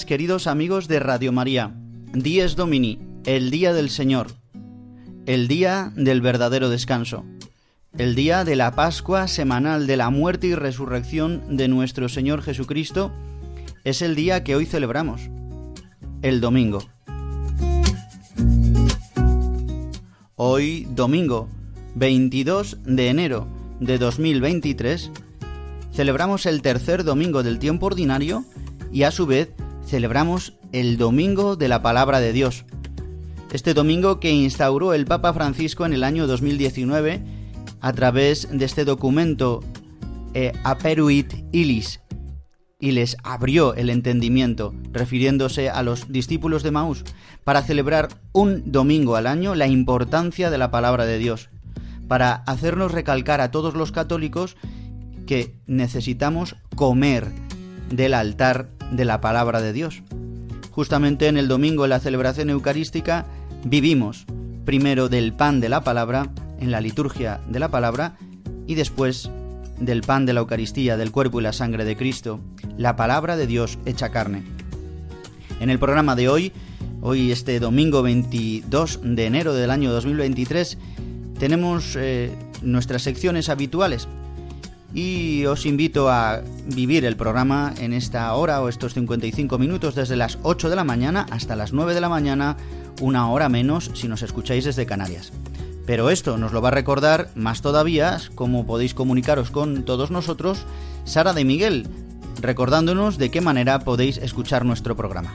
Queridos amigos de Radio María. Dies Domini, el día del Señor, el día del verdadero descanso, el día de la Pascua semanal de la muerte y resurrección de nuestro Señor Jesucristo, es el día que hoy celebramos, el domingo. Hoy, domingo 22 de enero de 2023, celebramos el tercer domingo del tiempo ordinario y a su vez celebramos el Domingo de la Palabra de Dios. Este domingo que instauró el Papa Francisco en el año 2019 a través de este documento eh, Aperuit Ilis y les abrió el entendimiento, refiriéndose a los discípulos de Maús, para celebrar un domingo al año la importancia de la palabra de Dios, para hacernos recalcar a todos los católicos que necesitamos comer del altar de la palabra de Dios. Justamente en el domingo de la celebración eucarística vivimos primero del pan de la palabra, en la liturgia de la palabra, y después del pan de la Eucaristía, del cuerpo y la sangre de Cristo, la palabra de Dios hecha carne. En el programa de hoy, hoy este domingo 22 de enero del año 2023, tenemos eh, nuestras secciones habituales y os invito a vivir el programa en esta hora o estos 55 minutos desde las 8 de la mañana hasta las 9 de la mañana, una hora menos si nos escucháis desde Canarias. Pero esto nos lo va a recordar más todavía, cómo podéis comunicaros con todos nosotros, Sara de Miguel, recordándonos de qué manera podéis escuchar nuestro programa.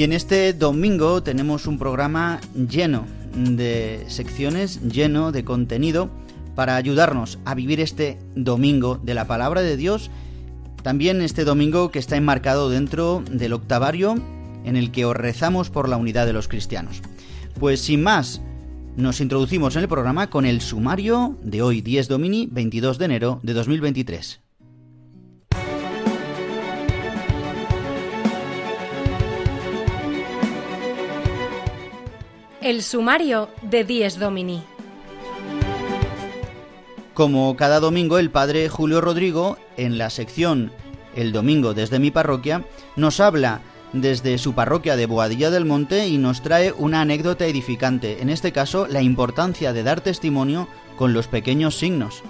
Y en este domingo tenemos un programa lleno de secciones, lleno de contenido para ayudarnos a vivir este domingo de la palabra de Dios. También este domingo que está enmarcado dentro del octavario en el que os rezamos por la unidad de los cristianos. Pues sin más, nos introducimos en el programa con el sumario de hoy, 10 Domini, 22 de enero de 2023. El sumario de Dies Domini. Como cada domingo, el padre Julio Rodrigo, en la sección El domingo desde mi parroquia, nos habla desde su parroquia de Boadilla del Monte y nos trae una anécdota edificante, en este caso la importancia de dar testimonio con los pequeños signos.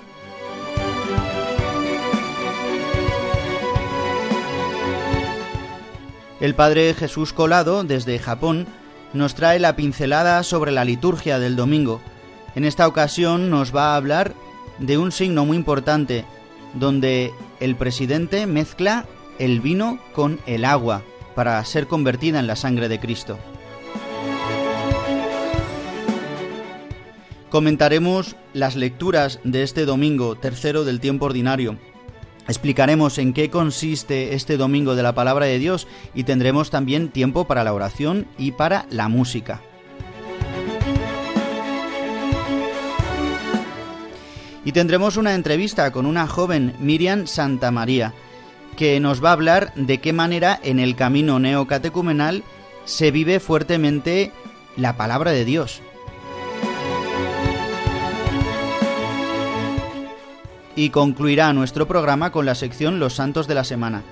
El padre Jesús Colado, desde Japón, nos trae la pincelada sobre la liturgia del domingo. En esta ocasión nos va a hablar de un signo muy importante, donde el presidente mezcla el vino con el agua para ser convertida en la sangre de Cristo. Comentaremos las lecturas de este domingo tercero del tiempo ordinario. Explicaremos en qué consiste este domingo de la palabra de Dios y tendremos también tiempo para la oración y para la música. Y tendremos una entrevista con una joven Miriam Santa María, que nos va a hablar de qué manera en el camino neocatecumenal se vive fuertemente la palabra de Dios. Y concluirá nuestro programa con la sección Los Santos de la Semana.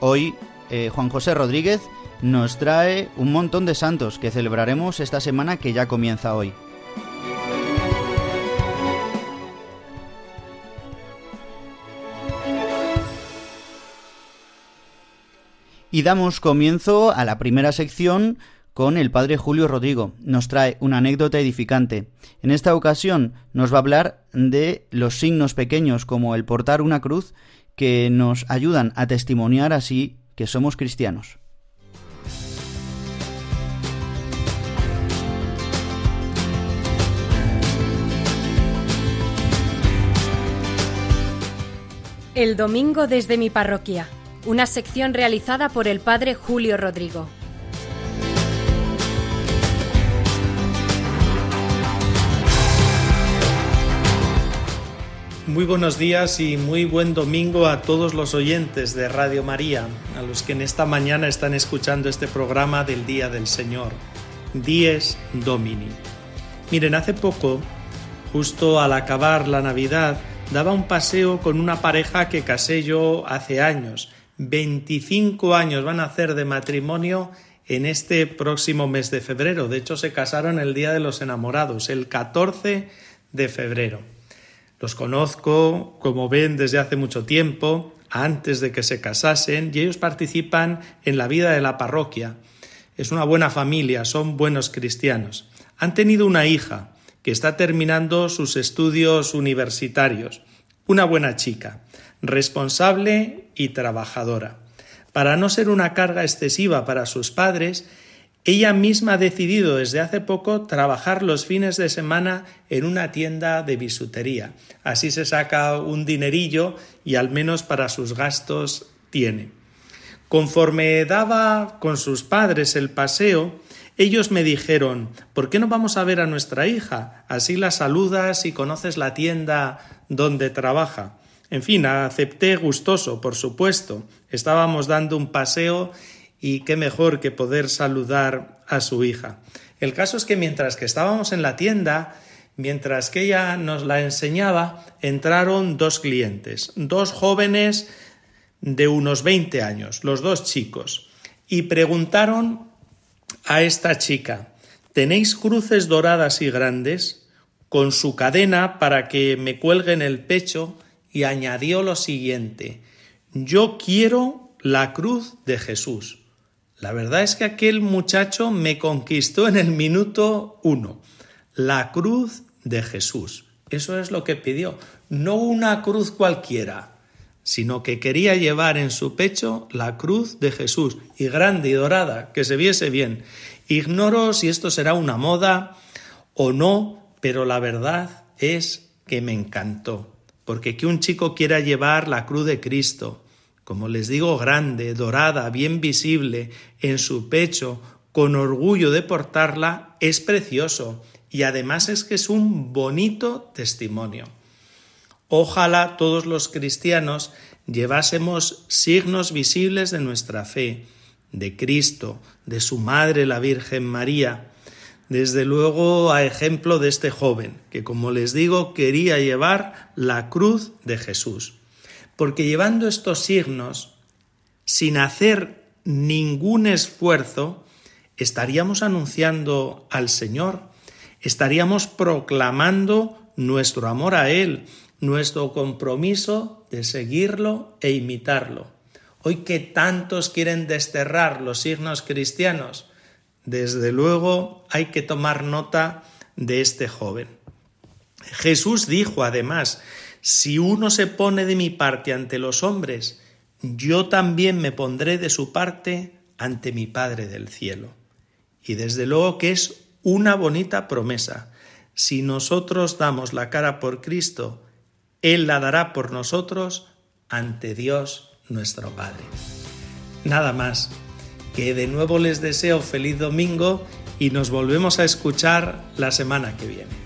Hoy eh, Juan José Rodríguez nos trae un montón de santos que celebraremos esta semana que ya comienza hoy. Y damos comienzo a la primera sección con el padre Julio Rodrigo. Nos trae una anécdota edificante. En esta ocasión nos va a hablar de los signos pequeños como el portar una cruz que nos ayudan a testimoniar así que somos cristianos. El domingo desde mi parroquia una sección realizada por el padre Julio Rodrigo. Muy buenos días y muy buen domingo a todos los oyentes de Radio María, a los que en esta mañana están escuchando este programa del Día del Señor, Dies Domini. Miren, hace poco, justo al acabar la Navidad, daba un paseo con una pareja que casé yo hace años 25 años van a hacer de matrimonio en este próximo mes de febrero. De hecho, se casaron el Día de los Enamorados, el 14 de febrero. Los conozco, como ven, desde hace mucho tiempo, antes de que se casasen, y ellos participan en la vida de la parroquia. Es una buena familia, son buenos cristianos. Han tenido una hija que está terminando sus estudios universitarios, una buena chica responsable y trabajadora. Para no ser una carga excesiva para sus padres, ella misma ha decidido desde hace poco trabajar los fines de semana en una tienda de bisutería. Así se saca un dinerillo y al menos para sus gastos tiene. Conforme daba con sus padres el paseo, ellos me dijeron ¿Por qué no vamos a ver a nuestra hija? Así la saludas y conoces la tienda donde trabaja. En fin, acepté gustoso, por supuesto. Estábamos dando un paseo y qué mejor que poder saludar a su hija. El caso es que mientras que estábamos en la tienda, mientras que ella nos la enseñaba, entraron dos clientes, dos jóvenes de unos 20 años, los dos chicos, y preguntaron a esta chica, ¿tenéis cruces doradas y grandes? con su cadena para que me cuelgue en el pecho y añadió lo siguiente, yo quiero la cruz de Jesús. La verdad es que aquel muchacho me conquistó en el minuto uno, la cruz de Jesús. Eso es lo que pidió, no una cruz cualquiera, sino que quería llevar en su pecho la cruz de Jesús, y grande y dorada, que se viese bien. Ignoro si esto será una moda o no, pero la verdad es que me encantó porque que un chico quiera llevar la cruz de Cristo, como les digo, grande, dorada, bien visible, en su pecho, con orgullo de portarla, es precioso y además es que es un bonito testimonio. Ojalá todos los cristianos llevásemos signos visibles de nuestra fe, de Cristo, de su Madre la Virgen María, desde luego a ejemplo de este joven, que como les digo quería llevar la cruz de Jesús. Porque llevando estos signos, sin hacer ningún esfuerzo, estaríamos anunciando al Señor, estaríamos proclamando nuestro amor a Él, nuestro compromiso de seguirlo e imitarlo. Hoy que tantos quieren desterrar los signos cristianos, desde luego hay que tomar nota de este joven. Jesús dijo además, si uno se pone de mi parte ante los hombres, yo también me pondré de su parte ante mi Padre del cielo. Y desde luego que es una bonita promesa. si nosotros damos la cara por Cristo, Él la dará por nosotros ante Dios nuestro Padre. Nada más, que de nuevo les deseo feliz domingo y nos volvemos a escuchar la semana que viene.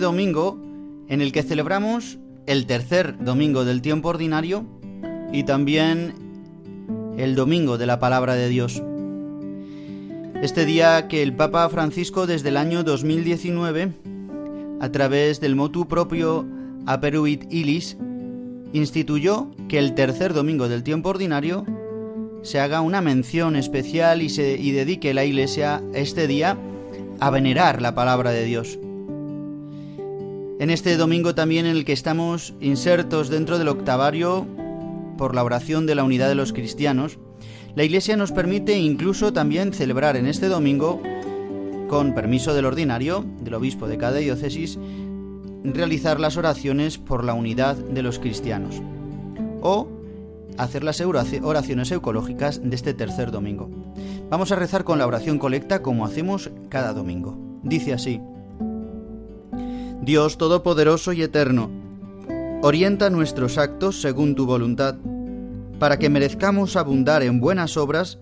Domingo, en el que celebramos el tercer domingo del tiempo ordinario y también el domingo de la palabra de Dios. Este día que el Papa Francisco desde el año 2019, a través del motu propio Aperuit Ilis, instituyó que el tercer domingo del tiempo ordinario se haga una mención especial y, se, y dedique la Iglesia este día a venerar la palabra de Dios. En este domingo también en el que estamos insertos dentro del octavario por la oración de la unidad de los cristianos, la Iglesia nos permite incluso también celebrar en este domingo, con permiso del ordinario, del obispo de cada diócesis, realizar las oraciones por la unidad de los cristianos o hacer las oraciones ecológicas de este tercer domingo. Vamos a rezar con la oración colecta como hacemos cada domingo. Dice así, Dios Todopoderoso y Eterno, orienta nuestros actos según tu voluntad, para que merezcamos abundar en buenas obras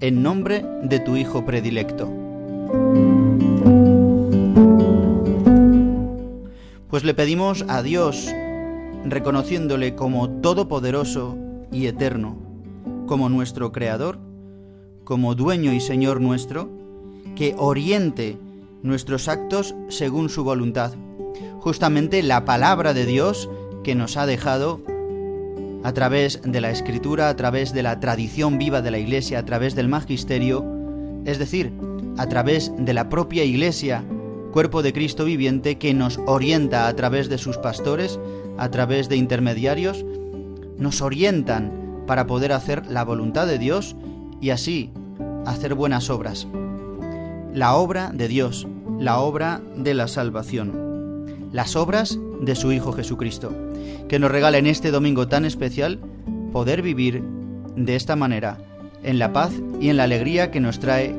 en nombre de tu Hijo predilecto. Pues le pedimos a Dios, reconociéndole como todopoderoso y eterno, como nuestro Creador, como dueño y Señor nuestro, que oriente nuestros actos según su voluntad. Justamente la palabra de Dios que nos ha dejado a través de la escritura, a través de la tradición viva de la Iglesia, a través del magisterio, es decir, a través de la propia Iglesia cuerpo de Cristo viviente que nos orienta a través de sus pastores, a través de intermediarios, nos orientan para poder hacer la voluntad de Dios y así hacer buenas obras. La obra de Dios, la obra de la salvación, las obras de su Hijo Jesucristo, que nos regala en este domingo tan especial poder vivir de esta manera, en la paz y en la alegría que nos trae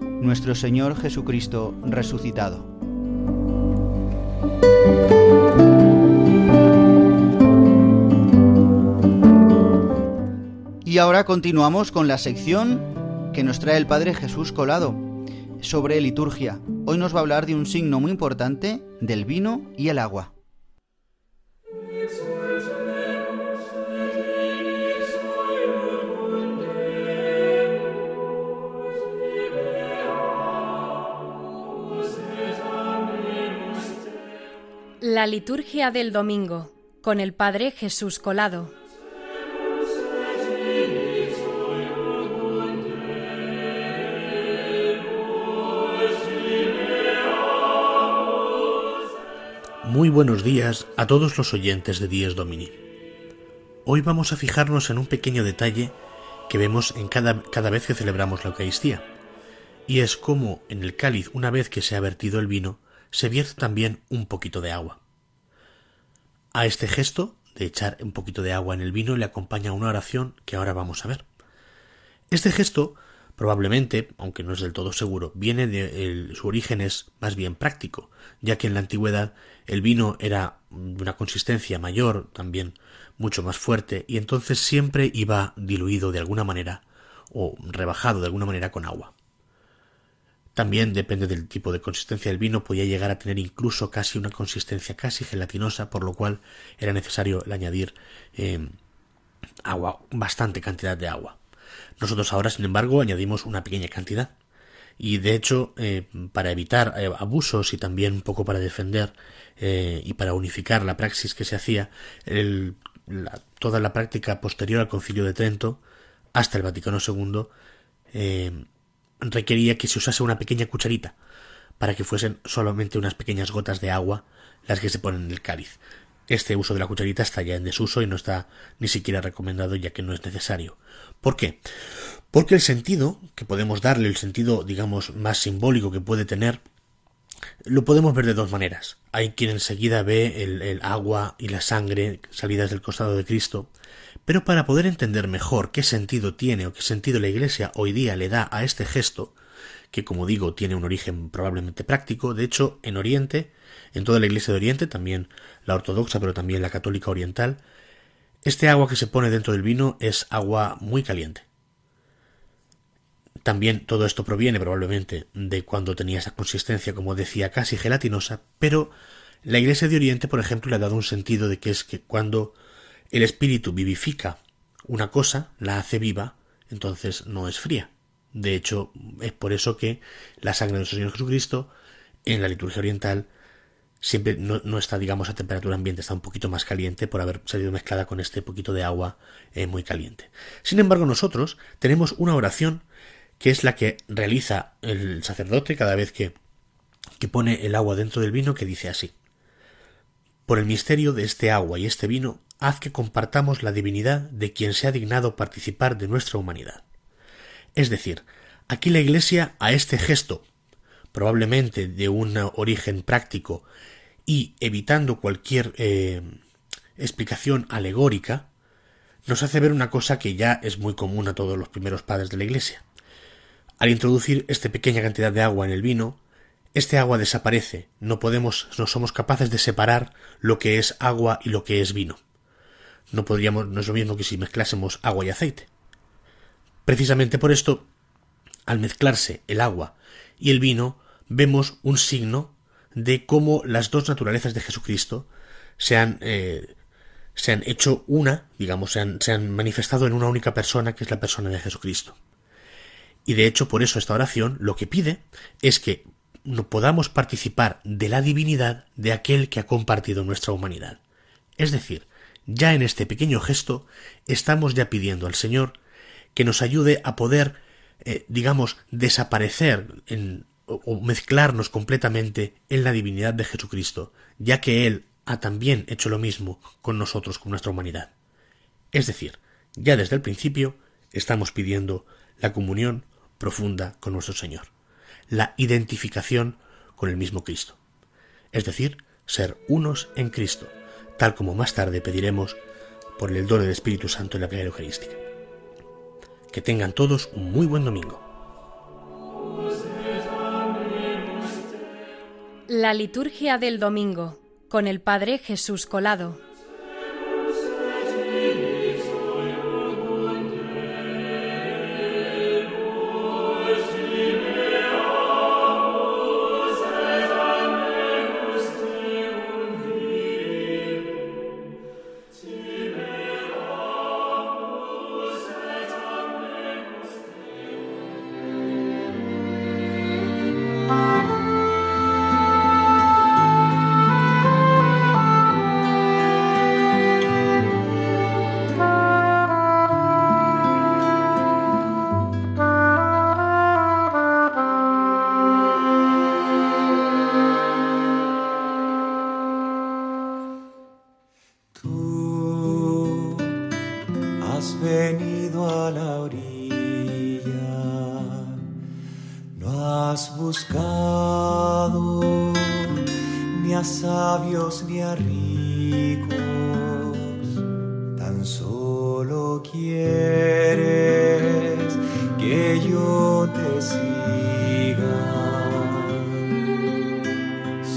nuestro Señor Jesucristo resucitado. Y ahora continuamos con la sección que nos trae el Padre Jesús Colado sobre liturgia. Hoy nos va a hablar de un signo muy importante del vino y el agua. La liturgia del domingo con el Padre Jesús Colado. Muy buenos días a todos los oyentes de Dies Domini. Hoy vamos a fijarnos en un pequeño detalle que vemos en cada, cada vez que celebramos la Eucaristía, y es como en el cáliz, una vez que se ha vertido el vino, se vierte también un poquito de agua. A este gesto de echar un poquito de agua en el vino le acompaña una oración que ahora vamos a ver. Este gesto probablemente, aunque no es del todo seguro, viene de su origen es más bien práctico, ya que en la antigüedad el vino era de una consistencia mayor, también mucho más fuerte, y entonces siempre iba diluido de alguna manera o rebajado de alguna manera con agua. También depende del tipo de consistencia del vino, podía llegar a tener incluso casi una consistencia casi gelatinosa, por lo cual era necesario añadir eh, agua, bastante cantidad de agua. Nosotros ahora, sin embargo, añadimos una pequeña cantidad. Y de hecho, eh, para evitar eh, abusos y también un poco para defender y para unificar la praxis que se hacía, toda la práctica posterior al concilio de Trento hasta el Vaticano II eh, requería que se usase una pequeña cucharita para que fuesen solamente unas pequeñas gotas de agua las que se ponen en el cáliz. Este uso de la cucharita está ya en desuso y no está ni siquiera recomendado ya que no es necesario. ¿Por qué? Porque el sentido que podemos darle, el sentido, digamos, más simbólico que puede tener, lo podemos ver de dos maneras. Hay quien enseguida ve el, el, agua y la sangre salidas del costado de Cristo, pero para poder entender mejor qué sentido tiene o qué sentido la Iglesia hoy día le da a este gesto, que como digo tiene un origen probablemente práctico, de hecho en Oriente, en toda la Iglesia de Oriente, también la ortodoxa, pero también la católica oriental, este agua que se pone dentro del vino es agua muy caliente. También todo esto proviene probablemente de cuando tenía esa consistencia, como decía, casi gelatinosa, pero la Iglesia de Oriente, por ejemplo, le ha dado un sentido de que es que cuando el espíritu vivifica una cosa, la hace viva, entonces no es fría. De hecho, es por eso que la sangre de nuestro Señor Jesucristo en la liturgia oriental siempre no, está, digamos, a temperatura ambiente, está un poquito más caliente por haber salido mezclada con este poquito de agua eh, muy caliente. Sin embargo, nosotros tenemos una oración que es la que realiza el sacerdote cada vez que, que pone el agua dentro del vino, que dice así. Por el misterio de este agua y este vino, haz que compartamos la divinidad de quien se ha dignado participar de nuestra humanidad. Es decir, aquí la Iglesia a este gesto, probablemente de un origen práctico y evitando cualquier eh, explicación alegórica, nos hace ver una cosa que ya es muy común a todos los primeros padres de la Iglesia. Al introducir esta pequeña cantidad de agua en el vino, este agua desaparece, no podemos, no somos capaces de separar lo que es agua y lo que es vino. No podríamos, no es lo mismo que si mezclásemos agua y aceite. Precisamente por esto, al mezclarse el agua y el vino, vemos un signo de cómo las dos naturalezas de Jesucristo se han, eh, se han hecho una, digamos, se han, se han manifestado en una única persona, que es la persona de Jesucristo. Y de hecho, por eso esta oración lo que pide es que no podamos participar de la divinidad de aquel que ha compartido nuestra humanidad. Es decir, ya en este pequeño gesto estamos ya pidiendo al Señor que nos ayude a poder, eh, digamos, desaparecer o mezclarnos completamente en la divinidad de Jesucristo, ya que Él ha también hecho lo mismo con nosotros, con nuestra humanidad. Es decir, ya desde el principio estamos pidiendo la comunión profunda con nuestro Señor, la identificación con el mismo Cristo, es decir, ser unos en Cristo, tal como más tarde pediremos por el don del Espíritu Santo en la plegaria eucarística. Que tengan todos un muy buen domingo. La liturgia del domingo con el Padre Jesús Colado.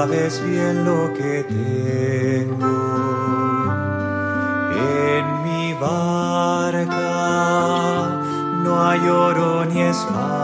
Sabes bien lo que tengo en mi barca. No hay oro ni espadas,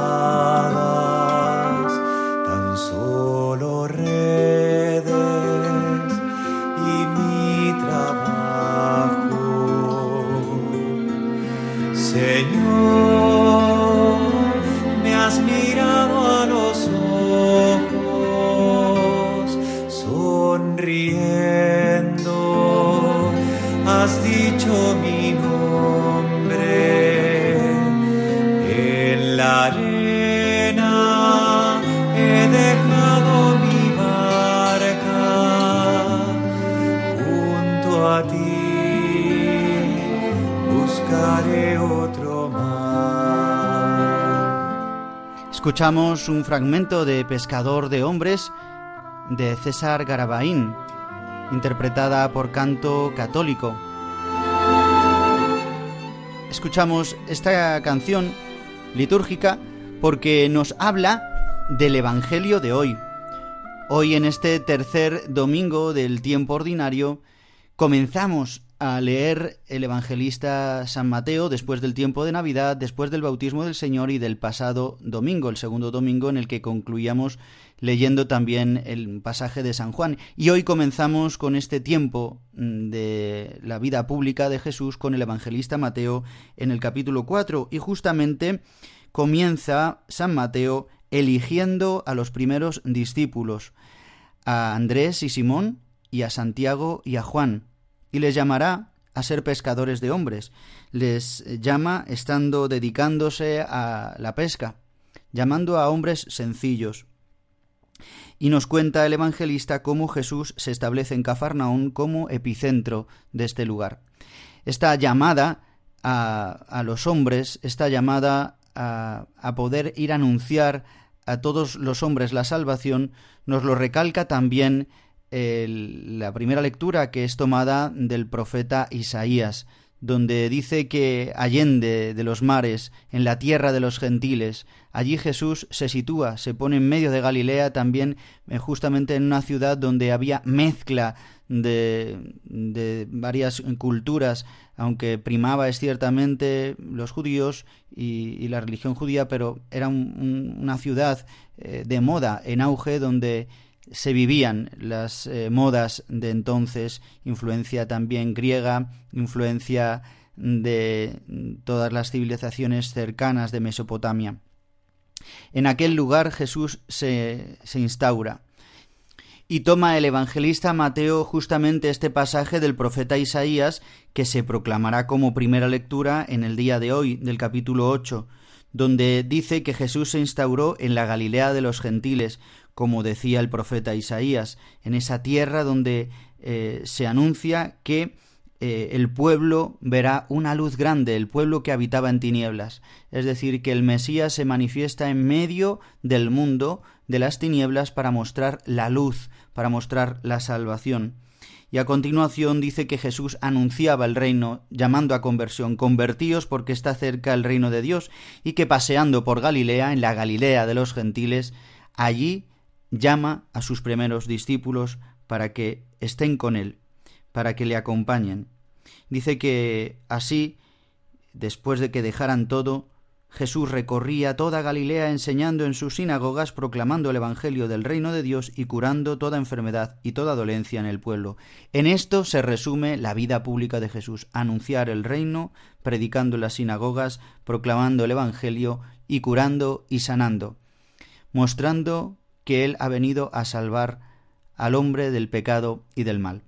Escuchamos un fragmento de Pescador de Hombres de César Garabaín, interpretada por canto católico. Escuchamos esta canción litúrgica porque nos habla del Evangelio de hoy. Hoy en este tercer domingo del tiempo ordinario comenzamos a leer el evangelista San Mateo después del tiempo de Navidad, después del bautismo del Señor y del pasado domingo, el segundo domingo en el que concluíamos leyendo también el pasaje de San Juan. Y hoy comenzamos con este tiempo mm, de la vida pública de Jesús con el evangelista Mateo en el capítulo 4 y justamente comienza San Mateo eligiendo a los primeros discípulos, a Andrés y Simón y a Santiago y a Juan y les llamará a ser pescadores de hombres. Les llama estando dedicándose a la pesca, llamando a hombres sencillos. Y nos cuenta el evangelista cómo Jesús se establece en Cafarnaún como epicentro de este lugar. Esta llamada a, a los hombres, esta llamada a, a poder ir a anunciar a todos los hombres la salvación, nos lo recalca también la primera lectura que es tomada del profeta Isaías, donde dice que allende de los mares, en la tierra de los gentiles, allí Jesús se sitúa, se pone en medio de Galilea también eh, justamente en una ciudad donde había mezcla de, de varias culturas, aunque primaba es ciertamente los judíos y, y la religión judía, pero era un, un, una ciudad eh, de moda en auge donde se vivían las eh, modas de entonces, influencia también griega, influencia de todas las civilizaciones cercanas de Mesopotamia. En aquel lugar Jesús se, se instaura y toma el evangelista Mateo justamente este pasaje del profeta Isaías que se proclamará como primera lectura en el día de hoy del capítulo 8, donde dice que Jesús se instauró en la Galilea de los gentiles, como decía el profeta Isaías, en esa tierra donde eh, se anuncia que eh, el pueblo verá una luz grande, el pueblo que habitaba en tinieblas. Es decir, que el Mesías se manifiesta en medio del mundo de las tinieblas para mostrar la luz, para mostrar la salvación. Y a continuación dice que Jesús anunciaba el reino, llamando a conversión, convertíos porque está cerca el reino de Dios, y que paseando por Galilea, en la Galilea de los gentiles, allí llama a sus primeros discípulos para que estén con él, para que le acompañen. Dice que así, después de que dejaran todo, Jesús recorría toda Galilea enseñando en sus sinagogas, proclamando el Evangelio del reino de Dios y curando toda enfermedad y toda dolencia en el pueblo. En esto se resume la vida pública de Jesús, anunciar el reino, predicando en las sinagogas, proclamando el Evangelio y curando y sanando, mostrando que Él ha venido a salvar al hombre del pecado y del mal.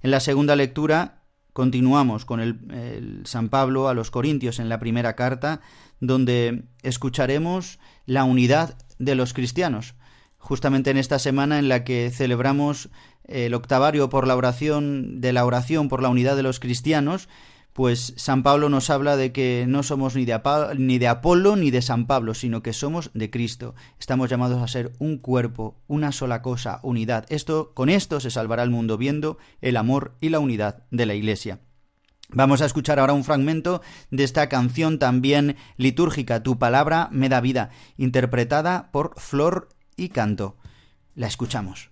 En la segunda lectura continuamos con el, San Pablo a los Corintios en la primera carta, donde escucharemos la unidad de los cristianos. Justamente en esta semana en la que celebramos el octavario por la oración de la oración por la unidad de los cristianos, pues San Pablo nos habla de que no somos ni de, ni de, Apolo ni de San Pablo, sino que somos de Cristo. Estamos llamados a ser un cuerpo, una sola cosa, unidad. Esto, con esto se salvará el mundo viendo el amor y la unidad de la Iglesia. Vamos a escuchar ahora un fragmento de esta canción también litúrgica, Tu palabra me da vida, interpretada por Flor y Canto. La escuchamos.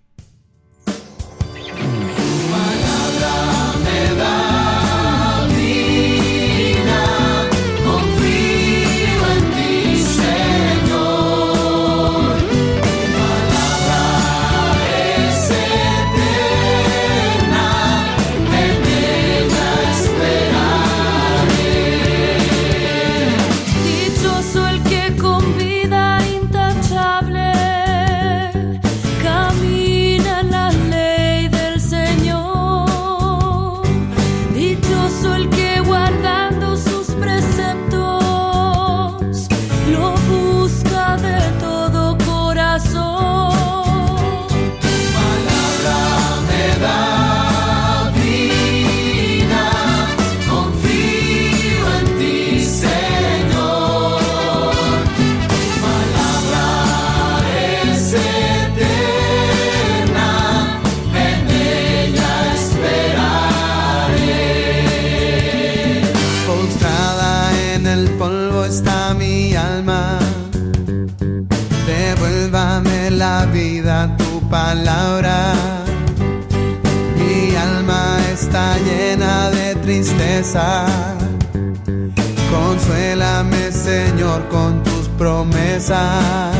Consuélame, Señor, con tus promesas.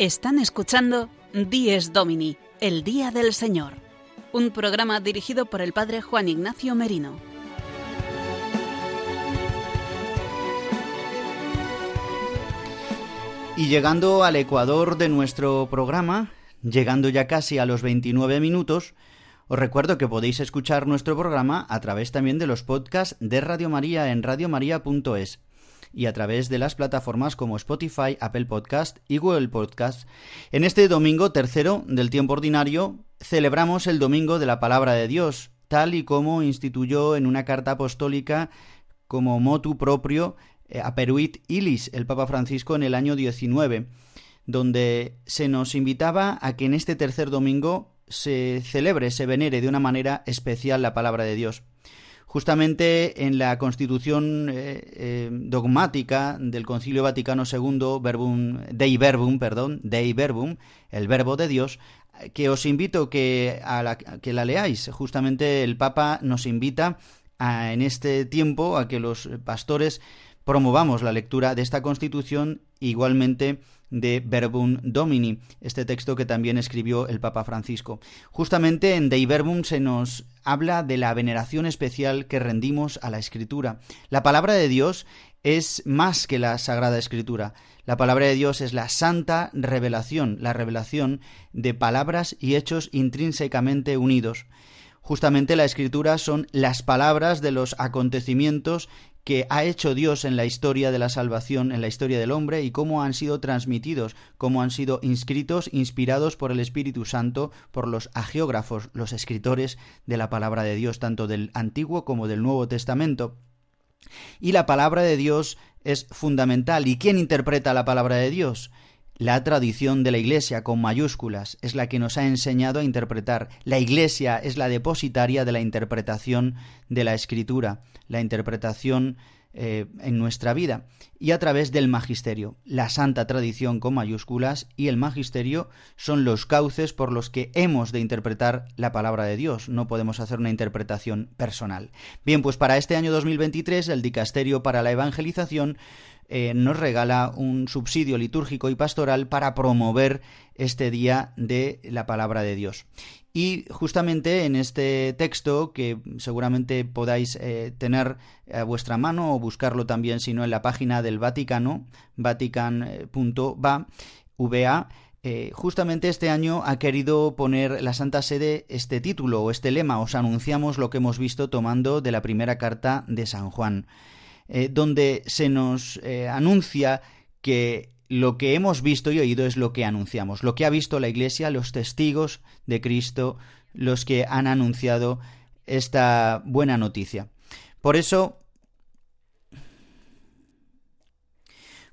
Están escuchando Dies Domini, el Día del Señor, un programa dirigido por el Padre Juan Ignacio Merino. Y llegando al ecuador de nuestro programa, llegando ya casi a los 29 minutos, os recuerdo que podéis escuchar nuestro programa a través también de los podcasts de Radio María en radiomaria.es y a través de las plataformas como Spotify, Apple Podcast y Google Podcast. En este domingo tercero del tiempo ordinario celebramos el Domingo de la Palabra de Dios, tal y como instituyó en una carta apostólica como motu propio eh, Aperuit Ilis, el Papa Francisco, en el año 19, donde se nos invitaba a que en este tercer domingo se celebre, se venere de una manera especial la palabra de Dios. Justamente en la constitución eh, eh, dogmática del Concilio Vaticano II, verbum, Dei Verbum, perdón, Dei Verbum, el verbo de Dios, que os invito que, a la, que la leáis. Justamente el Papa nos invita a, en este tiempo a que los pastores promovamos la lectura de esta constitución igualmente de Verbum Domini, este texto que también escribió el Papa Francisco. Justamente en Dei Verbum se nos habla de la veneración especial que rendimos a la Escritura. La palabra de Dios es más que la Sagrada Escritura. La palabra de Dios es la santa revelación, la revelación de palabras y hechos intrínsecamente unidos. Justamente la escritura son las palabras de los acontecimientos que ha hecho Dios en la historia de la salvación, en la historia del hombre, y cómo han sido transmitidos, cómo han sido inscritos, inspirados por el Espíritu Santo, por los agiógrafos, los escritores de la palabra de Dios, tanto del Antiguo como del Nuevo Testamento. Y la palabra de Dios es fundamental. ¿Y quién interpreta la palabra de Dios? La tradición de la Iglesia con mayúsculas es la que nos ha enseñado a interpretar. La Iglesia es la depositaria de la interpretación de la Escritura, la interpretación eh, en nuestra vida y a través del magisterio. La santa tradición con mayúsculas y el magisterio son los cauces por los que hemos de interpretar la palabra de Dios. No podemos hacer una interpretación personal. Bien, pues para este año 2023 el Dicasterio para la Evangelización eh, nos regala un subsidio litúrgico y pastoral para promover este día de la palabra de Dios. Y justamente en este texto, que seguramente podáis eh, tener a vuestra mano o buscarlo también, si no en la página del Vaticano, vatican.va, VA, eh, justamente este año ha querido poner la Santa Sede este título o este lema, os anunciamos lo que hemos visto tomando de la primera carta de San Juan. Eh, donde se nos eh, anuncia que lo que hemos visto y oído es lo que anunciamos, lo que ha visto la Iglesia, los testigos de Cristo, los que han anunciado esta buena noticia. Por eso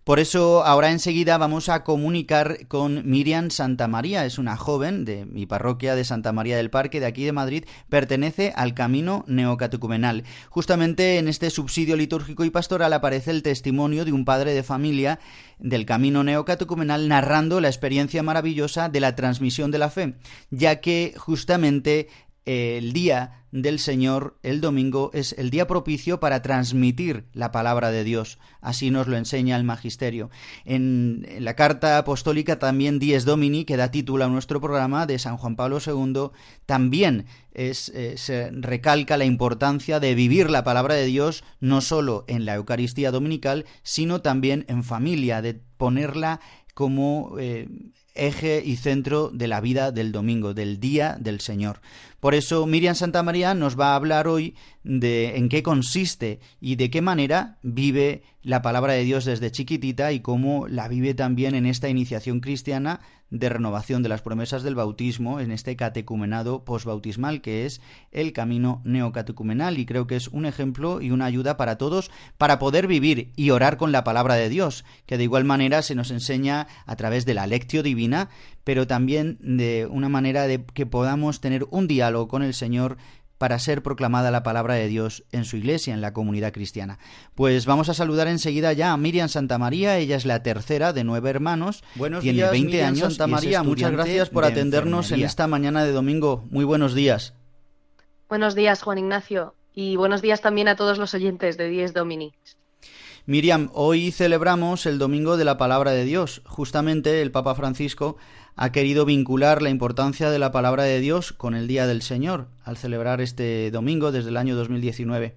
Por eso ahora enseguida vamos a comunicar con Miriam Santa María, es una joven de mi parroquia de Santa María del Parque de aquí de Madrid, pertenece al camino neocatecumenal. Justamente en este subsidio litúrgico y pastoral aparece el testimonio de un padre de familia del camino neocatecumenal narrando la experiencia maravillosa de la transmisión de la fe, ya que justamente el día del Señor, el domingo, es el día propicio para transmitir la palabra de Dios. Así nos lo enseña el Magisterio. En, la carta apostólica también Dies Domini, que da título a nuestro programa de San Juan Pablo II, también es, eh, se recalca la importancia de vivir la palabra de Dios no solo en la Eucaristía dominical, sino también en familia, de ponerla como eh, eje y centro de la vida del domingo, del día del Señor. Por eso Miriam Santa María nos va a hablar hoy de en qué consiste y de qué manera vive la palabra de Dios desde chiquitita y cómo la vive también en esta iniciación cristiana de renovación de las promesas del bautismo, en este catecumenado posbautismal que es el camino neocatecumenal. Y creo que es un ejemplo y una ayuda para todos para poder vivir y orar con la palabra de Dios, que de igual manera se nos enseña a través de la lectio divina, pero también de una manera de que podamos tener un diálogo con el Señor para ser proclamada la palabra de Dios en su iglesia, en la comunidad cristiana. Pues vamos a saludar enseguida ya a Miriam Santa María, ella es la tercera de nueve hermanos, buenos tiene días, 20 Miriam años. Santa María, muchas gracias por atendernos en esta mañana de domingo. Muy buenos días. Buenos días, Juan Ignacio, y buenos días también a todos los oyentes de Diez Domini. Miriam, hoy celebramos el Domingo de la Palabra de Dios. Justamente el Papa Francisco ha querido vincular la importancia de la palabra de Dios con el Día del Señor, al celebrar este domingo desde el año 2019.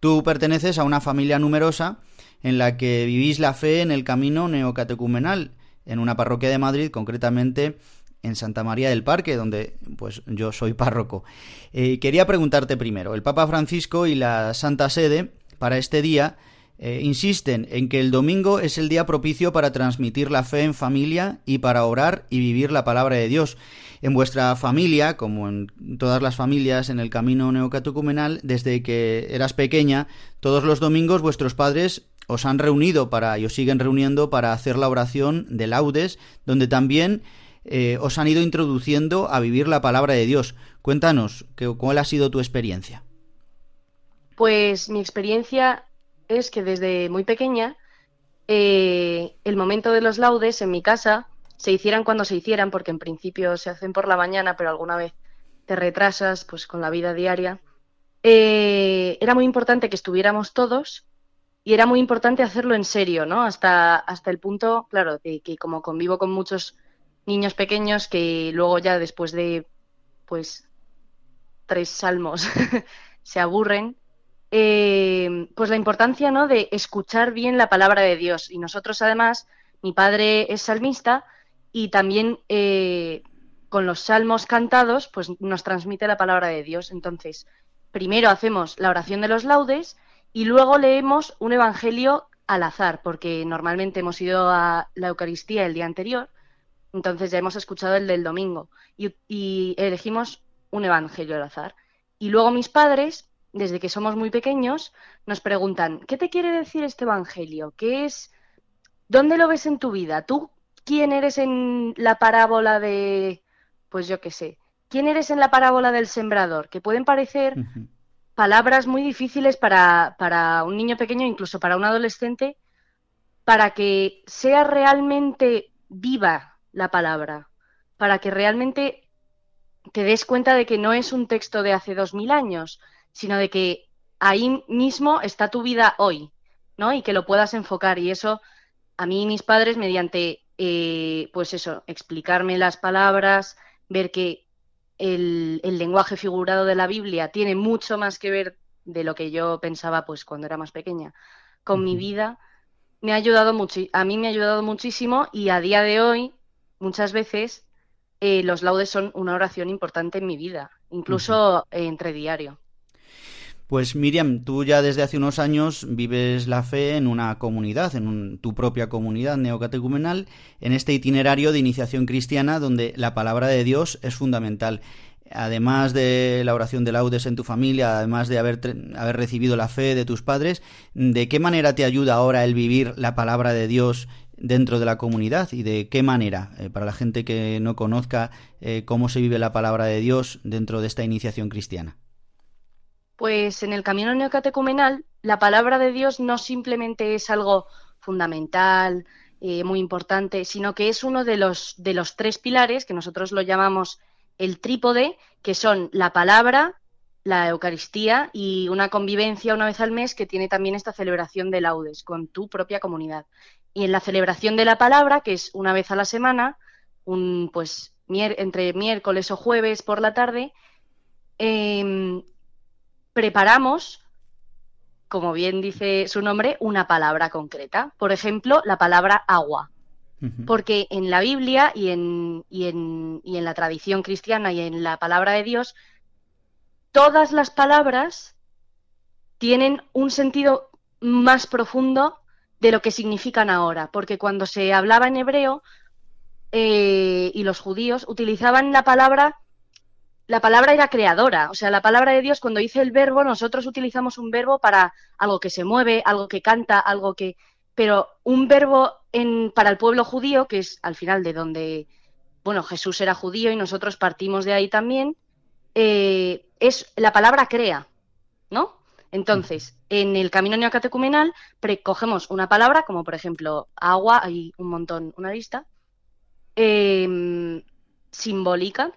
Tú perteneces a una familia numerosa en la que vivís la fe en el camino neocatecumenal, en una parroquia de Madrid, concretamente en Santa María del Parque, donde pues yo soy párroco. Eh, quería preguntarte primero, el Papa Francisco y la Santa Sede para este día eh, insisten en que el domingo es el día propicio para transmitir la fe en familia y para orar y vivir la palabra de Dios. En vuestra familia, como en todas las familias en el camino neocatecumenal, desde que eras pequeña, todos los domingos vuestros padres os han reunido para y os siguen reuniendo para hacer la oración de laudes, donde también eh, os han ido introduciendo a vivir la palabra de Dios. Cuéntanos, ¿cuál ha sido tu experiencia? Pues mi experiencia es que desde muy pequeña eh, el momento de los laudes en mi casa se hicieran cuando se hicieran, porque en principio se hacen por la mañana, pero alguna vez te retrasas pues con la vida diaria. Eh, era muy importante que estuviéramos todos y era muy importante hacerlo en serio, ¿no? Hasta, hasta el punto, claro, de que como convivo con muchos niños pequeños que luego ya después de pues tres salmos se aburren, eh, pues la importancia ¿no? de escuchar bien la palabra de Dios. Y nosotros además, mi padre es salmista y también eh, con los salmos cantados, pues nos transmite la palabra de Dios. Entonces, primero hacemos la oración de los laudes y luego leemos un evangelio al azar, porque normalmente hemos ido a la Eucaristía el día anterior, entonces ya hemos escuchado el del domingo y, y elegimos un evangelio al azar. Y luego mis padres desde que somos muy pequeños, nos preguntan, ¿qué te quiere decir este Evangelio? ¿Qué es? ¿Dónde lo ves en tu vida? ¿Tú quién eres en la parábola de, pues yo qué sé, quién eres en la parábola del sembrador? Que pueden parecer palabras muy difíciles para, para un niño pequeño, incluso para un adolescente, para que sea realmente viva la palabra, para que realmente te des cuenta de que no es un texto de hace dos mil años, sino de que ahí mismo está tu vida hoy, ¿no? Y que lo puedas enfocar. Y eso, a mí y mis padres, mediante, eh, pues eso, explicarme las palabras, ver que el, lenguaje figurado de la Biblia tiene mucho más que ver de lo que yo pensaba, pues cuando era más pequeña, con mi vida, me ha ayudado mucho, a mí me ha ayudado muchísimo y a día de hoy, muchas veces, eh, los laudes son una oración importante en mi vida, incluso entre diario. Pues Miriam, tú ya desde hace unos años vives la fe en una comunidad, en tu propia comunidad neocatecumenal, en este itinerario de iniciación cristiana donde la palabra de Dios es fundamental. Además de la oración de laudes en tu familia, además de haber, recibido la fe de tus padres, ¿de qué manera te ayuda ahora el vivir la palabra de Dios dentro de la comunidad y de qué manera, eh, para la gente que no conozca eh, cómo se vive la palabra de Dios dentro de esta iniciación cristiana? Pues en el camino neocatecumenal, la palabra de Dios no simplemente es algo fundamental, eh, muy importante, sino que es uno de los, de los tres pilares que nosotros lo llamamos el trípode, que son la palabra, la Eucaristía y una convivencia una vez al mes que tiene también esta celebración de laudes con tu propia comunidad. Y en la celebración de la palabra, que es una vez a la semana, un, pues entre miércoles o jueves por la tarde, em, preparamos, como bien dice su nombre, una palabra concreta. Por ejemplo, la palabra agua. Porque en la Biblia y en, y, en, y en la tradición cristiana y en la palabra de Dios, todas las palabras tienen un sentido más profundo de lo que significan ahora, porque cuando se hablaba en hebreo eh, y los judíos utilizaban la palabra, la palabra era creadora, o sea, la palabra de Dios cuando dice el verbo, nosotros utilizamos un verbo para algo que se mueve, algo que canta, algo que... Pero un verbo para el pueblo judío, que es al final de donde, bueno, Jesús era judío y nosotros partimos de ahí también, eh, es la palabra crea, ¿no? Entonces, en el camino neocatecumenal cogemos una palabra, como por ejemplo agua, hay un montón, una lista, em, simbólica,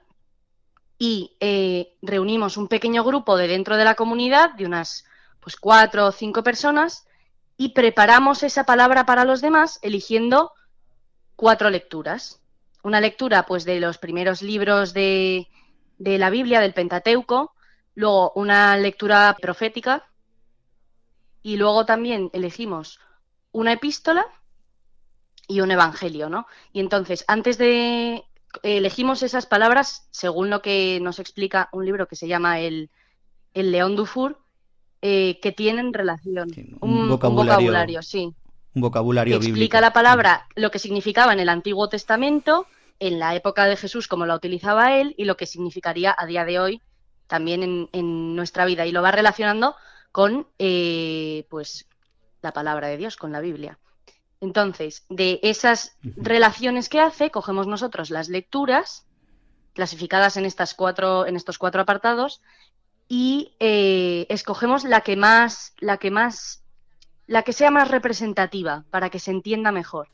y eh, reunimos un pequeño grupo de dentro de la comunidad, de unas pues cuatro o cinco personas, y preparamos esa palabra para los demás eligiendo cuatro lecturas. Una lectura pues de los primeros libros de, de la Biblia, del Pentateuco, luego una lectura profética y luego también elegimos una epístola y un evangelio, ¿no? Y entonces, antes de elegimos esas palabras según lo que nos explica un libro que se llama El, el León Dufour, eh, que tienen relación. un, vocabulario, sí. Un vocabulario que Explica la palabra, lo que significaba en el Antiguo Testamento, en la época de Jesús, como la utilizaba él, y lo que significaría a día de hoy también en, nuestra vida. Y lo va relacionando con eh, pues la palabra de Dios, con la Biblia. Entonces, de esas relaciones que hace, cogemos nosotros las lecturas, clasificadas en, estas cuatro, en estos cuatro apartados, y eh, escogemos la que más, la que más, la que sea más representativa, para que se entienda mejor.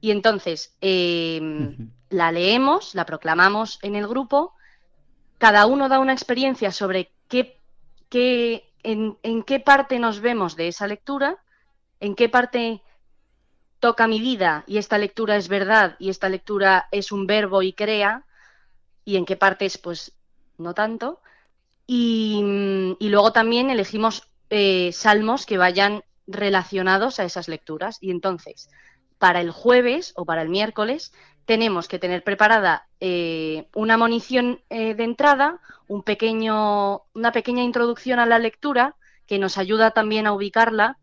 Y entonces em, la leemos, la proclamamos en el grupo, cada uno da una experiencia sobre qué, qué en, en qué parte nos vemos de esa lectura, en qué parte toca mi vida y esta lectura es verdad y esta lectura es un verbo y crea y en qué partes pues no tanto. Y, luego también elegimos eh, salmos que vayan relacionados a esas lecturas. Y entonces, para el jueves o para el miércoles, tenemos que tener preparada eh, una munición eh, de entrada, un pequeño, una pequeña introducción a la lectura que nos ayuda también a ubicarla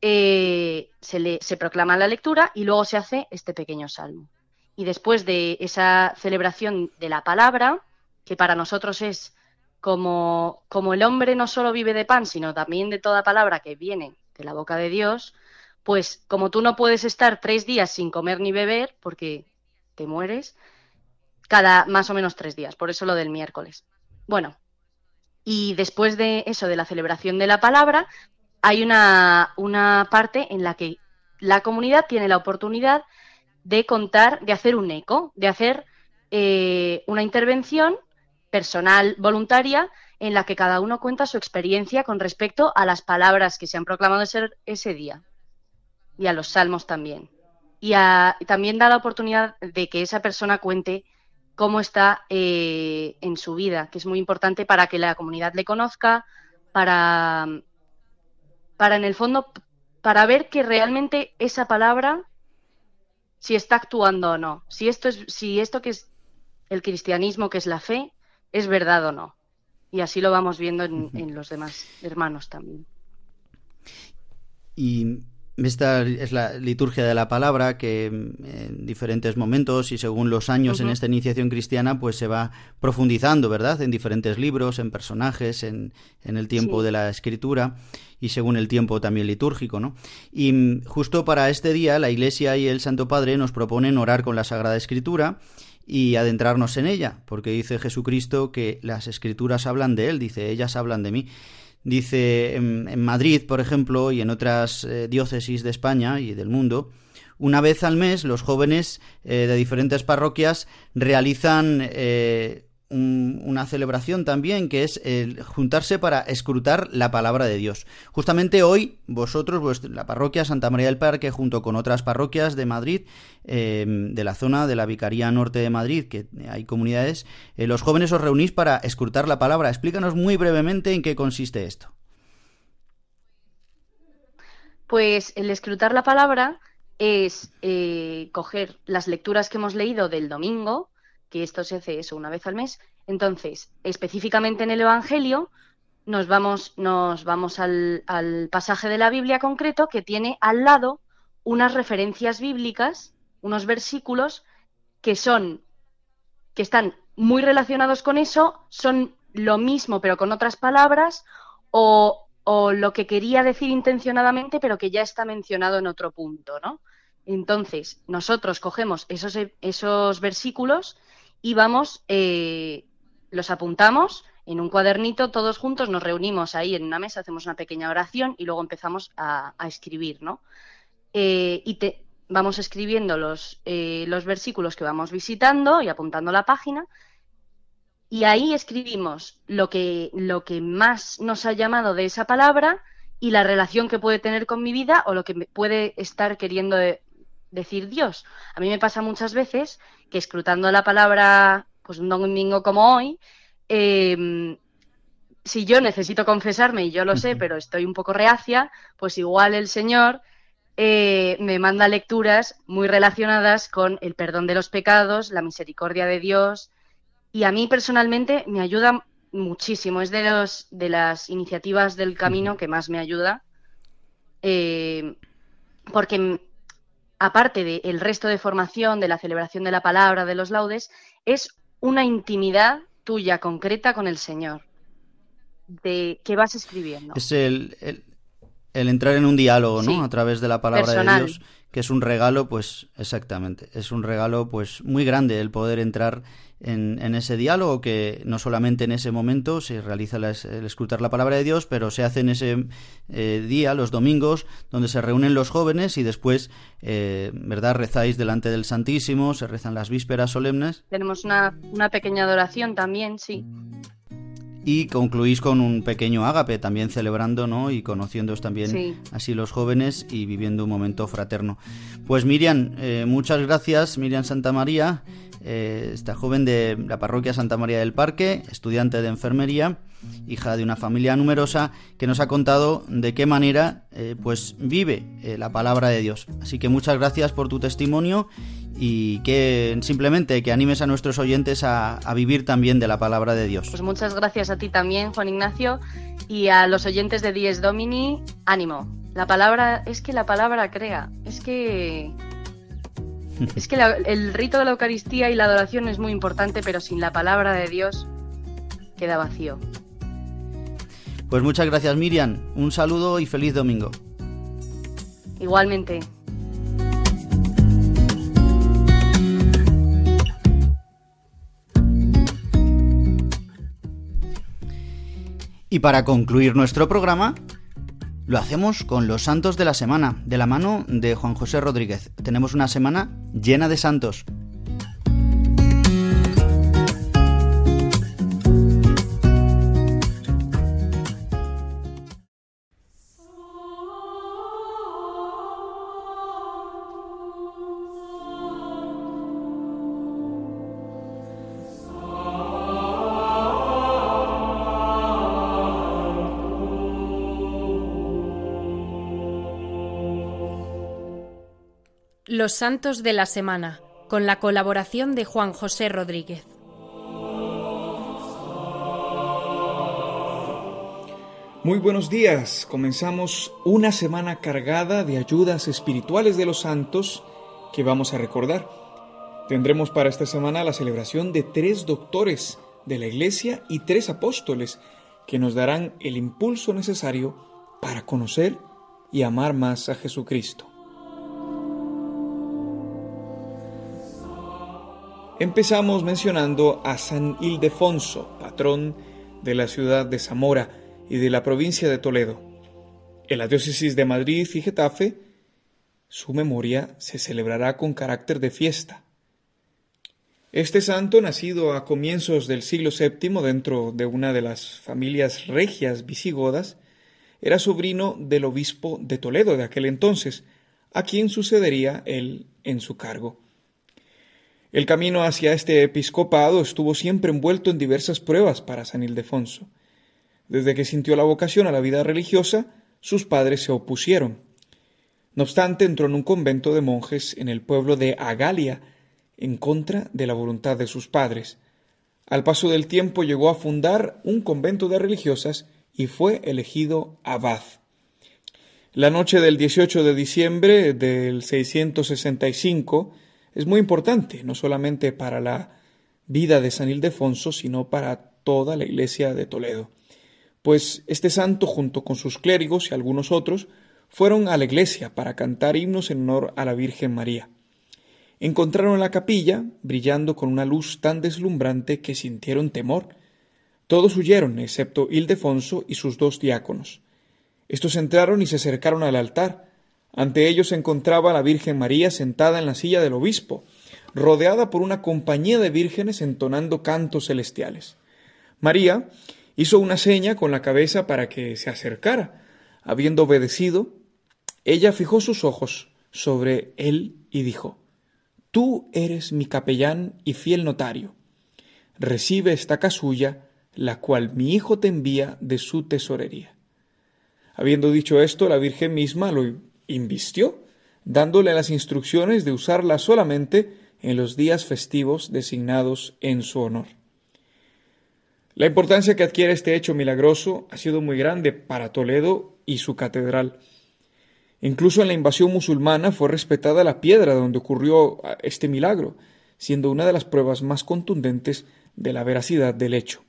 eh, se, se proclama la lectura y luego se hace este pequeño salmo. Y después de esa celebración de la palabra, que para nosotros es como, como el hombre no solo vive de pan, sino también de toda palabra que viene de la boca de Dios, pues como tú no puedes estar tres días sin comer ni beber, porque te mueres, cada más o menos tres días, por eso lo del miércoles. Bueno, y después de eso, de la celebración de la palabra, hay una, una parte en la que la comunidad tiene la oportunidad de contar, de hacer un eco, de hacer eh, una intervención personal, voluntaria, en la que cada uno cuenta su experiencia con respecto a las palabras que se han proclamado ese, ese día y a los salmos también. Y, también da la oportunidad de que esa persona cuente cómo está eh, en su vida, que es muy importante para que la comunidad le conozca, para para en el fondo, para ver que realmente esa palabra, si está actuando o no, si esto, es, si esto que es el cristianismo, que es la fe, es verdad o no. Y así lo vamos viendo en, en los demás hermanos también. Y esta es la liturgia de la palabra que mm, en diferentes momentos y según los años en esta iniciación cristiana pues se va profundizando, ¿verdad? En diferentes libros, en personajes, en, en el tiempo de la escritura y según el tiempo también litúrgico, ¿no? Y mm, justo para este día la Iglesia y el Santo Padre nos proponen orar con la Sagrada Escritura y adentrarnos en ella, porque dice Jesucristo que las escrituras hablan de Él, dice, ellas hablan de mí. Dice en, Madrid, por ejemplo, y en otras eh, diócesis de España y del mundo, una vez al mes los jóvenes eh, de diferentes parroquias realizan eh, una celebración también que es el juntarse para escrutar la palabra de Dios. Justamente hoy vosotros, la parroquia Santa María del Parque, junto con otras parroquias de Madrid, em, de la zona de la Vicaría Norte de Madrid, que hay comunidades, eh, los jóvenes os reunís para escrutar la palabra. Explícanos muy brevemente en qué consiste esto. Pues el escrutar la palabra es eh, coger las lecturas que hemos leído del domingo, que esto se hace eso una vez al mes. Entonces, específicamente en el Evangelio, nos vamos, nos vamos al, al pasaje de la Biblia concreto que tiene al lado unas referencias bíblicas, unos versículos que son, que están muy relacionados con eso, son lo mismo pero con otras palabras o, o lo que quería decir intencionadamente pero que ya está mencionado en otro punto, ¿no? Entonces, nosotros cogemos esos, esos versículos y vamos, eh, los apuntamos en un cuadernito, todos juntos nos reunimos ahí en una mesa, hacemos una pequeña oración y luego empezamos a, escribir, ¿no? Eh, y te, vamos escribiendo los, eh, los versículos que vamos visitando y apuntando la página. Y ahí escribimos lo que, lo que más nos ha llamado de esa palabra y la relación que puede tener con mi vida o lo que puede estar queriendo decir Dios. A mí me pasa muchas veces que escrutando la palabra, pues un domingo como hoy, em, si yo necesito confesarme y yo lo sé, pero estoy un poco reacia, pues igual el Señor eh, me manda lecturas muy relacionadas con el perdón de los pecados, la misericordia de Dios, y a mí personalmente me ayuda muchísimo. Es de, los, de las iniciativas del camino que más me ayuda, eh, porque aparte del resto de formación, de la celebración de la palabra, de los laudes, es una intimidad tuya concreta con el Señor, de que vas escribiendo. Es el, el, entrar en un diálogo, ¿no? A través de la palabra de Dios, que es un regalo, pues exactamente, es un regalo pues muy grande el poder entrar en, ese diálogo que no solamente en ese momento se realiza el escuchar la palabra de Dios, pero se hace en ese eh, día, los domingos, donde se reúnen los jóvenes y después, eh, ¿verdad?, rezáis delante del Santísimo, se rezan las vísperas solemnes. Tenemos una, una pequeña adoración también, sí y concluís con un pequeño ágape, también celebrando ¿no? y conociéndoos también así los jóvenes y viviendo un momento fraterno. Pues Miriam, eh, muchas gracias, Miriam Santa María, eh, esta joven de la parroquia Santa María del Parque, estudiante de enfermería, hija de una familia numerosa, que nos ha contado de qué manera eh, pues vive la palabra de Dios. Así que muchas gracias por tu testimonio y que simplemente que animes a nuestros oyentes a, vivir también de la palabra de Dios. Pues muchas gracias a ti también, Juan Ignacio, y a los oyentes de Dies Domini, ánimo. La palabra, es que la palabra crea, es que... Es que el rito de la Eucaristía y la adoración es muy importante, pero sin la palabra de Dios queda vacío. Pues muchas gracias Miriam, un saludo y feliz domingo. Igualmente. Y para concluir nuestro programa, lo hacemos con los santos de la semana, de la mano de Juan José Rodríguez. Tenemos una semana llena de santos. Los Santos de la Semana, con la colaboración de Juan José Rodríguez. Muy buenos días. Comenzamos una semana cargada de ayudas espirituales de los santos que vamos a recordar. Tendremos para esta semana la celebración de tres doctores de la Iglesia y tres apóstoles que nos darán el impulso necesario para conocer y amar más a Jesucristo. Empezamos mencionando a San Ildefonso, patrón de la ciudad de Zamora y de la provincia de Toledo. En la diócesis de Madrid y Getafe, su memoria se celebrará con carácter de fiesta. Este santo, nacido a comienzos del siglo VII dentro de una de las familias regias visigodas, era sobrino del obispo de Toledo de aquel entonces, a quien sucedería él en su cargo. El camino hacia este episcopado estuvo siempre envuelto en diversas pruebas para San Ildefonso. Desde que sintió la vocación a la vida religiosa, sus padres se opusieron. No obstante, entró en un convento de monjes en el pueblo de Agalia, en contra de la voluntad de sus padres. Al paso del tiempo llegó a fundar un convento de religiosas y fue elegido abad. La noche del 18 de diciembre del 665 es muy importante, no solamente para la vida de San Ildefonso, sino para toda la iglesia de Toledo. Pues este santo, junto con sus clérigos y algunos otros, fueron a la iglesia para cantar himnos en honor a la Virgen María. Encontraron la capilla brillando con una luz tan deslumbrante que sintieron temor. Todos huyeron, excepto Ildefonso y sus dos diáconos. Estos entraron y se acercaron al altar. Ante ellos se encontraba la Virgen María sentada en la silla del obispo, rodeada por una compañía de vírgenes entonando cantos celestiales. María hizo una seña con la cabeza para que se acercara. Habiendo obedecido, ella fijó sus ojos sobre él y dijo Tú eres mi capellán y fiel notario. Recibe esta casulla, la cual mi hijo te envía de su tesorería. Habiendo dicho esto, la Virgen misma lo invistió, dándole las instrucciones de usarla solamente en los días festivos designados en su honor. La importancia que adquiere este hecho milagroso ha sido muy grande para Toledo y su catedral. Incluso en la invasión musulmana fue respetada la piedra donde ocurrió ah, este milagro, siendo una de las pruebas más contundentes de la veracidad del hecho.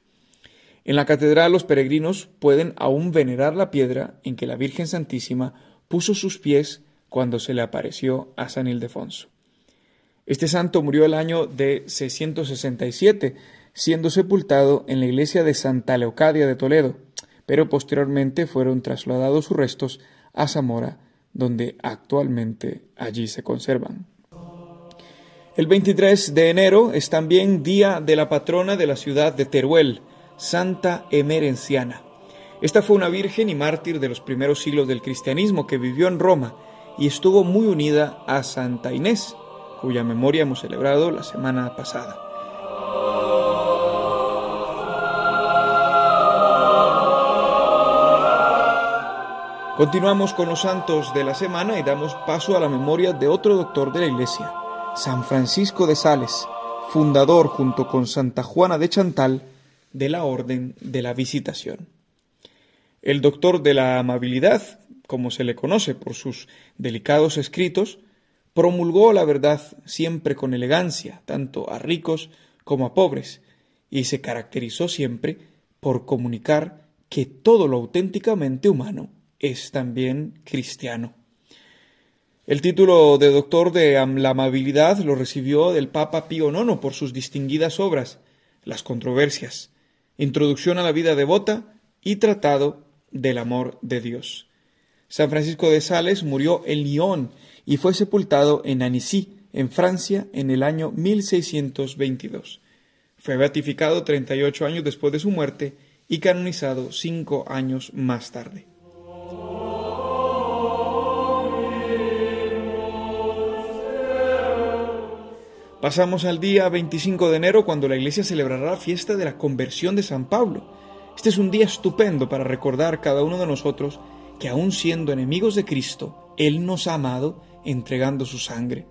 En la catedral los peregrinos pueden aún venerar la piedra en que la Virgen Santísima puso sus pies cuando se le apareció a San Ildefonso. Este santo murió el año de 667, siendo sepultado en la iglesia de Santa Leocadia de Toledo, pero posteriormente fueron trasladados sus restos a Zamora, donde actualmente allí se conservan. El 23 de enero es también día de la patrona de la ciudad de Teruel, Santa Emerenciana. Esta fue una virgen y mártir de los primeros siglos del cristianismo que vivió en Roma y estuvo muy unida a Santa Inés, cuya memoria hemos celebrado la semana pasada. Continuamos con los santos de la semana y damos paso a la memoria de otro doctor de la Iglesia, San Francisco de Sales, fundador junto con Santa Juana de Chantal de la Orden de la Visitación. El doctor de la amabilidad, como se le conoce por sus delicados escritos, promulgó la verdad siempre con elegancia, tanto a ricos como a pobres, y se caracterizó siempre por comunicar que todo lo auténticamente humano es también cristiano. El título de doctor de la amabilidad lo recibió del Papa Pío IX por sus distinguidas obras, Las controversias, Introducción a la vida devota y Tratado del amor de Dios. San Francisco de Sales murió en Lyon y fue sepultado en Annecy, en Francia, en el año 1622. Fue beatificado 38 años después de su muerte y canonizado cinco años más tarde. Pasamos al día 25 de enero cuando la iglesia celebrará la fiesta de la conversión de San Pablo. Este es un día estupendo para recordar cada uno de nosotros que aun siendo enemigos de Cristo, Él nos ha amado entregando su sangre.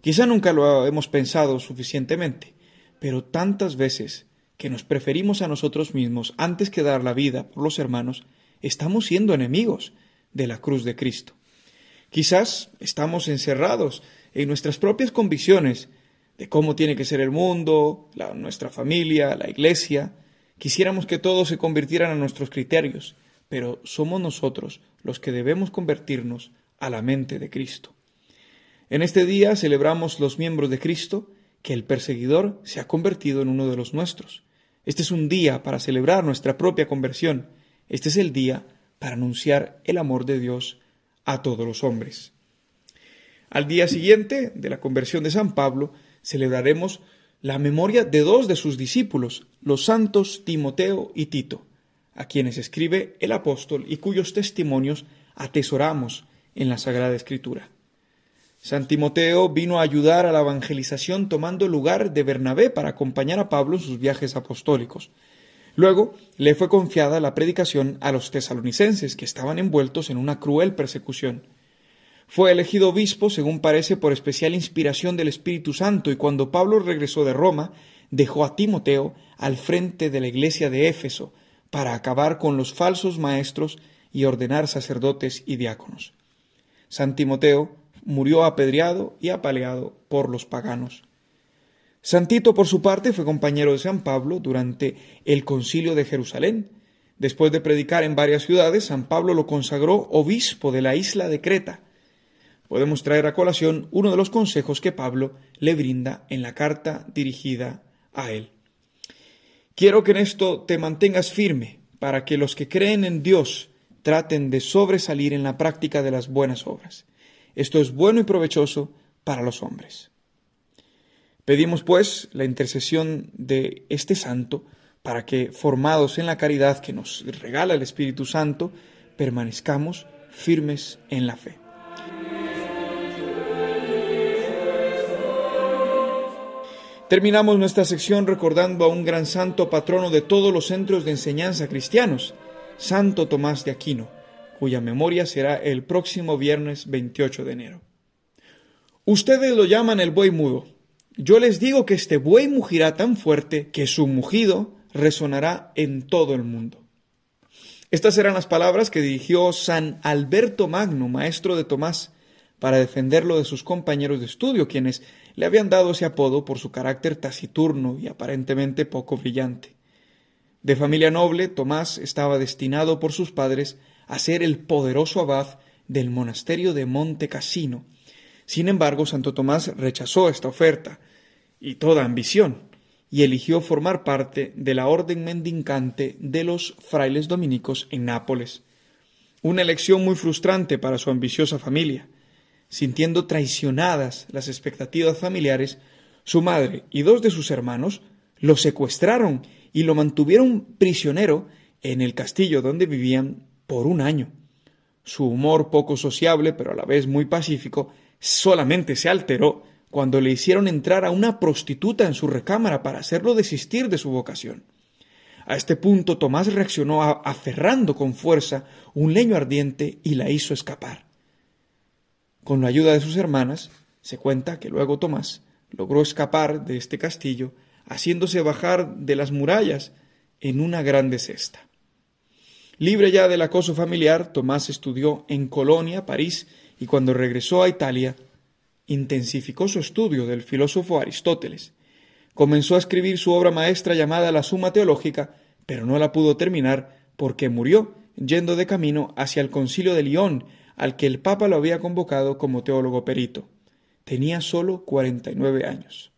Quizá nunca lo hemos pensado suficientemente, pero tantas veces que nos preferimos a nosotros mismos antes que dar la vida por los hermanos, estamos siendo enemigos de la cruz de Cristo. Quizás estamos encerrados en nuestras propias convicciones de cómo tiene que ser el mundo, nuestra familia, la iglesia. Quisiéramos que todos se convirtieran a nuestros criterios, pero somos nosotros los que debemos convertirnos a la mente de Cristo. En este día celebramos los miembros de Cristo que el perseguidor se ha convertido en uno de los nuestros. Este es un día para celebrar nuestra propia conversión. Este es el día para anunciar el amor de Dios a todos los hombres. Al día siguiente de la conversión de San Pablo, celebraremos la memoria de dos de sus discípulos, los santos Timoteo y Tito, a quienes escribe el apóstol y cuyos testimonios atesoramos en la Sagrada Escritura. San Timoteo vino a ayudar a la evangelización tomando lugar de Bernabé para acompañar a Pablo en sus viajes apostólicos. Luego le fue confiada la predicación a los tesalonicenses, que estaban envueltos en una cruel persecución. Fue elegido obispo, según parece, por especial inspiración del Espíritu Santo, y cuando Pablo regresó de Roma, dejó a Timoteo al frente de la iglesia de Éfeso, para acabar con los falsos maestros y ordenar sacerdotes y diáconos. San Timoteo murió apedreado y apaleado por los paganos. San Tito, por su parte, fue compañero de San Pablo durante el concilio de Jerusalén. Después de predicar en varias ciudades, San Pablo lo consagró obispo de la isla de Creta. Podemos traer a colación uno de los consejos que Pablo le brinda en la carta dirigida a él. Quiero que en esto te mantengas firme, para que los que creen en Dios traten de sobresalir en la práctica de las buenas obras. Esto es bueno y provechoso para los hombres. Pedimos, pues, la intercesión de este santo para que, formados en la caridad que nos regala el Espíritu Santo, permanezcamos firmes en la fe. Terminamos nuestra sección recordando a un gran santo patrono de todos los centros de enseñanza cristianos, Santo Tomás de Aquino, cuya memoria será el próximo viernes 28 de enero. Ustedes lo llaman el buey mudo. Yo les digo que este buey mugirá tan fuerte que su mugido resonará en todo el mundo. Estas eran las palabras que dirigió San Alberto Magno, maestro de Tomás, para defenderlo de sus compañeros de estudio, quienes le habían dado ese apodo por su carácter taciturno y aparentemente poco brillante. De familia noble, Tomás estaba destinado por sus padres a ser el poderoso abad del monasterio de Monte Cassino. Sin embargo, Santo Tomás rechazó esta oferta y toda ambición y eligió formar parte de la orden mendicante de los frailes dominicos en Nápoles. Una elección muy frustrante para su ambiciosa familia. Sintiendo traicionadas las expectativas familiares, su madre y dos de sus hermanos lo secuestraron y lo mantuvieron prisionero en el castillo donde vivían por un año. Su humor poco sociable, pero a la vez muy pacífico, solamente se alteró cuando le hicieron entrar a una prostituta en su recámara para hacerlo desistir de su vocación. A este punto Tomás reaccionó aferrando con fuerza un leño ardiente y la hizo escapar. Con la ayuda de sus hermanas, se cuenta que luego Tomás logró escapar de este castillo, haciéndose bajar de las murallas en una grande cesta. Libre ya del acoso familiar, Tomás estudió en Colonia, París, y cuando regresó a Italia, intensificó su estudio del filósofo Aristóteles. Comenzó a escribir su obra maestra llamada La Suma Teológica, pero no la pudo terminar porque murió yendo de camino hacia el concilio de Lyon, al que el Papa lo había convocado como teólogo perito. Tenía solo 49 años.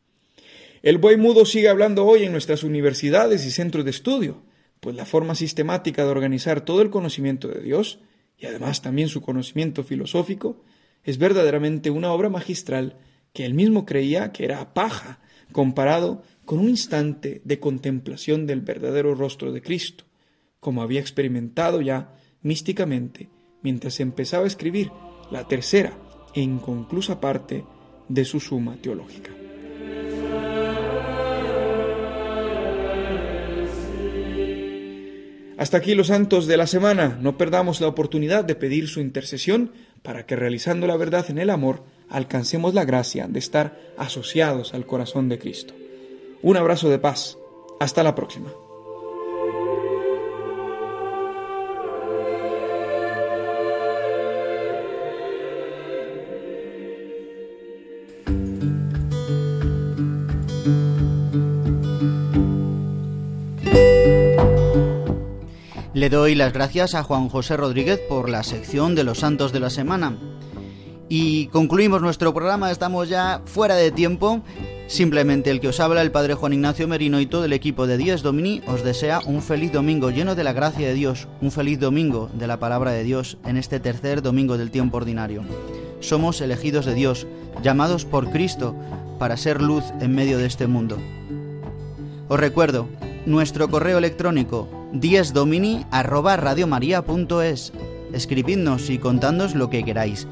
El buey mudo sigue hablando hoy en nuestras universidades y centros de estudio, pues la forma sistemática de organizar todo el conocimiento de Dios, y además también su conocimiento filosófico, es verdaderamente una obra magistral que él mismo creía que era paja comparado con un instante de contemplación del verdadero rostro de Cristo, como había experimentado ya místicamente mientras empezaba a escribir la tercera e inconclusa parte de su suma teológica. Hasta aquí los santos de la semana. No perdamos la oportunidad de pedir su intercesión para que realizando la verdad en el amor alcancemos la gracia de estar asociados al corazón de Cristo. Un abrazo de paz. Hasta la próxima. Le doy las gracias a Juan José Rodríguez por la sección de los santos de la semana. Y concluimos nuestro programa, estamos ya fuera de tiempo. Simplemente el que os habla, el Padre Juan Ignacio Merino y todo el equipo de Diez Domini, os desea un feliz domingo lleno de la gracia de Dios, un feliz domingo de la palabra de Dios en este tercer domingo del tiempo ordinario. Somos elegidos de Dios, llamados por Cristo para ser luz en medio de este mundo. Os recuerdo, nuestro correo electrónico diesdomini@radiomaria.es. Escribidnos y contadnos lo que queráis.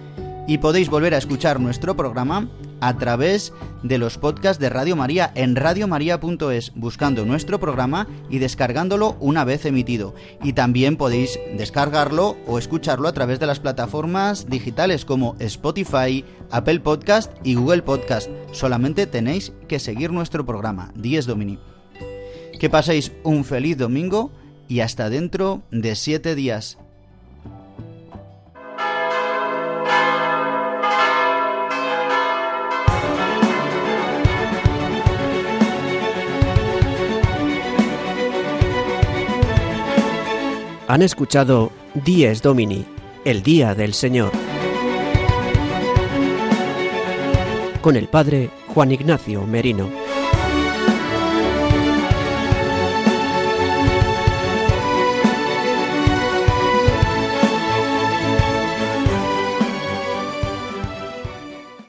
Y podéis volver a escuchar nuestro programa a través de los podcasts de Radio María en radiomaria.es, buscando nuestro programa y descargándolo una vez emitido. Y también podéis descargarlo o escucharlo a través de las plataformas digitales como Spotify, Apple Podcast y Google Podcast. Solamente tenéis que seguir nuestro programa, Dies Domini. Que paséis un feliz domingo y hasta dentro de siete días. Han escuchado Dies Domini, el Día del Señor, con el Padre Juan Ignacio Merino.